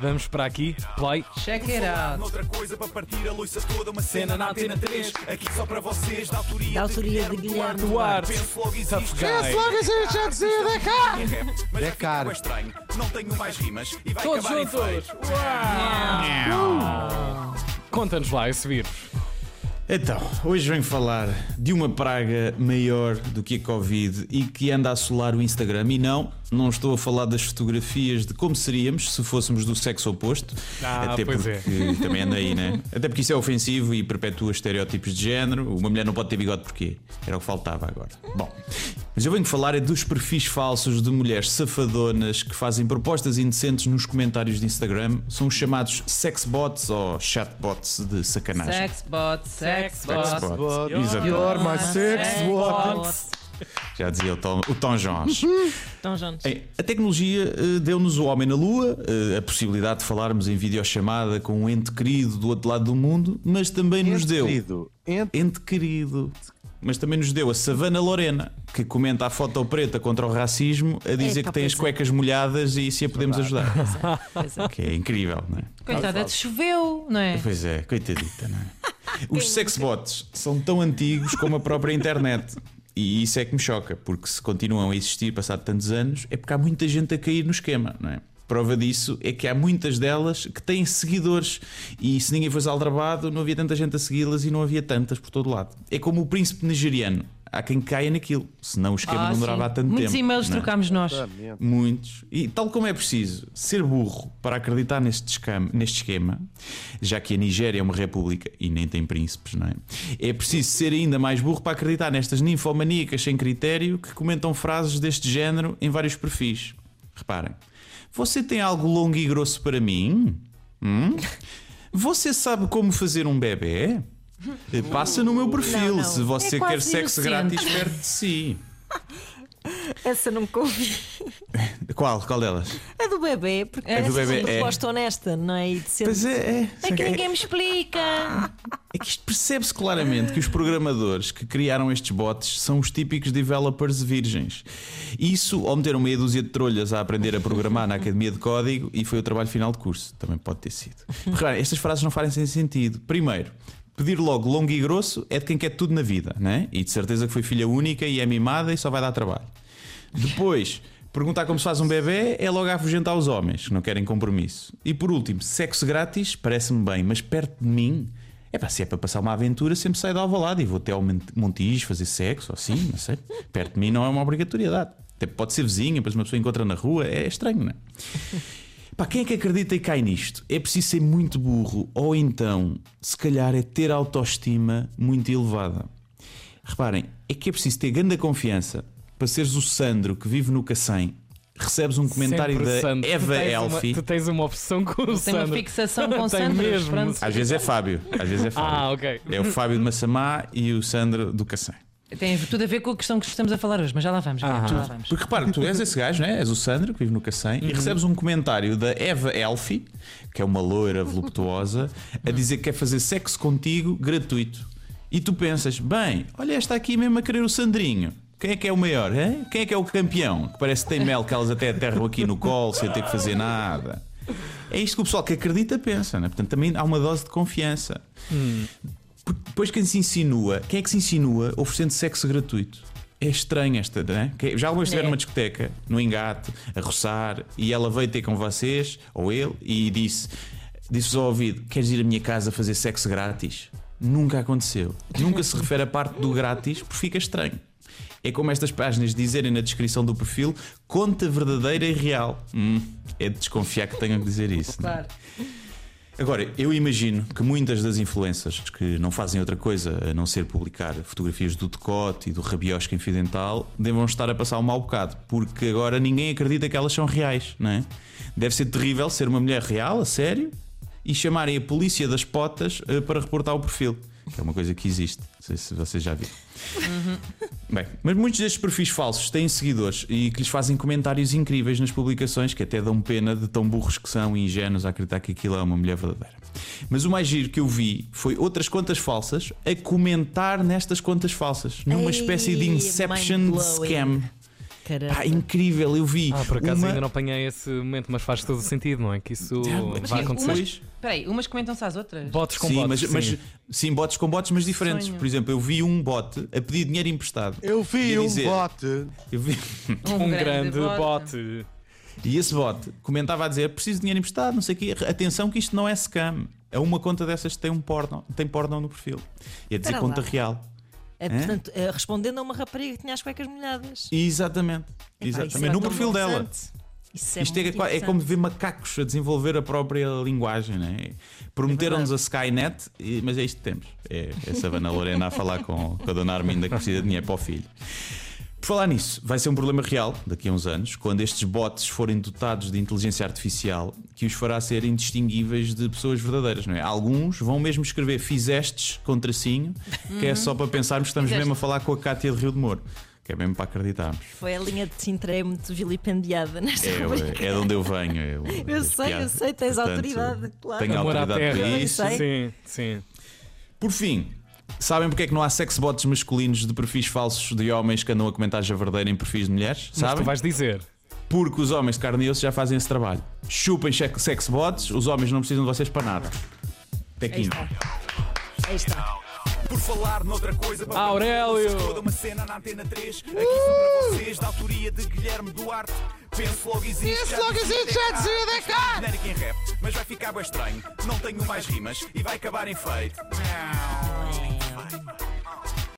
Vamos para aqui. Play. Check it out. Outra coisa para partir a toda, uma cena na antena 3. Aqui só para vocês, da autoria, Da autoria de Guilherme Duarte. Penso logo existe. Guy. Mas vai ficar cara. bué estranho. Não tenho mais rimas e vai Todos acabar em juntos. feio. Conta-nos lá esse vírus. Então, hoje venho falar de uma praga maior do que a Covid e que anda a assolar o Instagram. E não, não estou a falar das fotografias de como seríamos se fôssemos do sexo oposto. Ah, Até pois porque também anda aí, né? Até porque isso é ofensivo e perpetua estereótipos de género. Uma mulher não pode ter bigode porquê? Era o que faltava agora. Bom, mas eu venho falar é dos perfis falsos de mulheres safadonas que fazem propostas indecentes nos comentários de Instagram. São os chamados sexbots ou chatbots de sacanagem. Sexbot, sexbot. Sexbot. Exatamente. You're my sex what? Já dizia o Tom, o Tom Jones. Então, Jones. Bem, a tecnologia eh, deu-nos o homem na Lua, eh, a possibilidade de falarmos em videochamada com um ente querido do outro lado do mundo, mas também nos Ente deu. querido, ente- Ente querido. Mas também nos deu a Savana Lorena, que comenta a foto preta contra o racismo, a dizer que tem as pois é. cuecas molhadas e se a podemos ajudar. Pois é. Que é incrível, não é? Coitada, choveu, não é? Pois é, coitadita, não é? Os sexbots são tão antigos como a própria internet. E isso é que me choca, porque se continuam a existir passado tantos anos, é porque há muita gente a cair no esquema, não é? Prova disso é que há muitas delas que têm seguidores e se ninguém fosse aldrabado, não havia tanta gente a segui-las e não havia tantas por todo lado. É como o príncipe nigeriano. Há quem caia naquilo, senão o esquema Ah, não durava há tanto Muitos tempo. e-mails não é? trocámos nós. Exatamente. Muitos. E tal como é preciso ser burro para acreditar neste esquema, neste esquema, já que a Nigéria é uma república e nem tem príncipes, não é? É preciso ser ainda mais burro para acreditar nestas ninfomaníacas sem critério que comentam frases deste género em vários perfis. Reparem. Você tem algo longo e grosso para mim? Hum? Você sabe como fazer um bebê? Passa no meu perfil Não, não. se você É quer sexo inocente. grátis perto de si. Essa nunca ouvi. Qual? Qual delas? A do bebê, porque É é do bebê, uma é. resposta honesta, não é? E de ser... Pois é, é. É que ninguém me explica. É que isto percebe-se claramente que os programadores que criaram estes bots são os típicos developers virgens. Isso ou meteram meia dúzia de trolhas a aprender a programar na academia de código e foi o trabalho final de curso. Também pode ter sido. Reparem, estas frases não fazem sentido. Primeiro, pedir logo longo e grosso é de quem quer tudo na vida, né? E de certeza que foi filha única e é mimada e só vai dar trabalho. Depois. Perguntar como se faz um bebê é logo afugentar os homens que não querem compromisso. E por último, sexo grátis parece-me bem, mas perto de mim, é pá, se é para passar uma aventura, sempre saio da Alvalade e vou até ao Mon- Montijo fazer sexo, ou assim, não sei. Perto de mim não é uma obrigatoriedade. Até pode ser vizinha, depois uma pessoa encontra na rua, é estranho, não é? Pá, quem é que acredita e cai nisto? É preciso ser muito burro, ou então, se calhar, é ter autoestima muito elevada. Reparem, é que é preciso ter grande confiança para seres o Sandro que vive no Cacém. Recebes um comentário Sempre da Sandro. Tu Eva tens uma- Elfi. tu tens uma opção com o Tem Sandro. uma fixação com Tem Sandro. mesmo. Às vezes é Fábio, às vezes é Fábio. Ah, ok. É o Fábio de Massamá e o Sandro do Cacém. Tem tudo a ver com a questão que estamos a falar hoje, mas já lá vamos. Ah. já lá vamos. Porque repara, tu és esse gajo, né? és o Sandro que vive no Cacém e recebes um comentário da Eva Elfi, que é uma loira voluptuosa, a dizer que quer fazer sexo contigo gratuito. E tu pensas, bem, olha, esta aqui mesmo a querer o Sandrinho. Quem é que é o maior? hein? Quem é que é o campeão? Que parece que tem mel que elas até aterram aqui no colo sem ter que fazer nada. É isto que o pessoal que acredita pensa, né? portanto também há uma dose de confiança. Porque Depois quem se insinua, quem é que se insinua oferecendo sexo gratuito? É estranho esta, não é? Já alguma vez estiveram É. numa discoteca, no engate, a roçar, e ela veio ter com vocês, ou ele, e disse: disse-vos ao ouvido: Queres ir à minha casa fazer sexo grátis? Nunca aconteceu. Nunca se refere à parte do grátis, porque fica estranho. É como estas páginas dizerem na descrição do perfil: conta verdadeira e real. Hum, é de desconfiar que tenham que dizer isso. é? Claro. Agora, eu imagino que muitas das influências que não fazem outra coisa a não ser publicar fotografias do decote e do rabiosca infidental devam estar a passar um mau bocado, porque agora ninguém acredita que elas são reais, não é? Deve ser terrível ser uma mulher real, a sério, e chamarem a polícia das potas eh, para reportar o perfil, é uma coisa que existe. Não sei se vocês já viram. Bem, mas muitos destes perfis falsos têm seguidores e que lhes fazem comentários incríveis nas publicações que até dão pena de tão burros que são e ingênuos a acreditar que aquilo é uma mulher verdadeira. Mas o mais giro que eu vi foi outras contas falsas a comentar nestas contas falsas, numa Ei, espécie de Inception scam. Caramba. Pá, incrível, eu vi. Ah, por acaso uma... ainda não apanhei esse momento, mas faz todo o sentido, não é? Que isso vai acontecer. umas- Pois. Espera aí, umas comentam-se às outras. Botes com Sim, botes. mas, mas sim. sim, botes com botes, mas diferentes. Sonho. Por exemplo, eu vi um bote a pedir dinheiro emprestado. Eu vi um dizer- bote. Eu vi- um grande bote. E esse bote comentava a dizer: preciso de dinheiro emprestado, não sei o quê. Atenção, que isto não é scam. É uma conta dessas que tem um porno, tem porno no perfil. E a dizer conta lá. real. É, portanto, é, respondendo a uma rapariga que tinha as cuecas molhadas. Exatamente. Epá, Exatamente. é no perfil dela. Isso é, Isto é, é como ver macacos a desenvolver a própria linguagem, né? Prometeram-nos a Skynet, mas é isto que temos. É, é a Savana Lorena a falar com, com a dona Arminda que precisa de dinheiro para o filho. Por falar nisso, vai ser um problema real daqui a uns anos, quando estes bots forem dotados de inteligência artificial que os fará ser indistinguíveis de pessoas verdadeiras, não é? Alguns vão mesmo escrever fizestes com tracinho, que é só para pensarmos que estamos Fizeste. mesmo a falar com a Cátia de Rio de Moro, que é mesmo para acreditarmos. Foi a linha de Sintra é muito vilipendiada nesta rubrica. É, é de onde eu venho. Eu, Eu as sei, eu sei, tens Portanto, autoridade, claro. Tenho Amor autoridade para Eu isso. sei. Sim, sim. Por fim, sabem porque é que não há sexbots masculinos de perfis falsos de homens que andam a comentar javardeira em perfis de mulheres? Mas Sabem? tu vais dizer. Porque os homens de carne e osso já fazem esse trabalho. Chupem sex- sexbots, os homens não precisam de vocês para nada. Aí Pequinho. está. Aí está. Por falar noutra coisa, para Aurélio! toda uma cena na antena 3. Aqui são para vocês, da autoria de Guilherme Duarte. Penso logo existe. Penso logo existe, já dizia da cá. Genérico em rap, mas vai ficar bem estranho. Não tenho mais rimas e vai acabar em feio.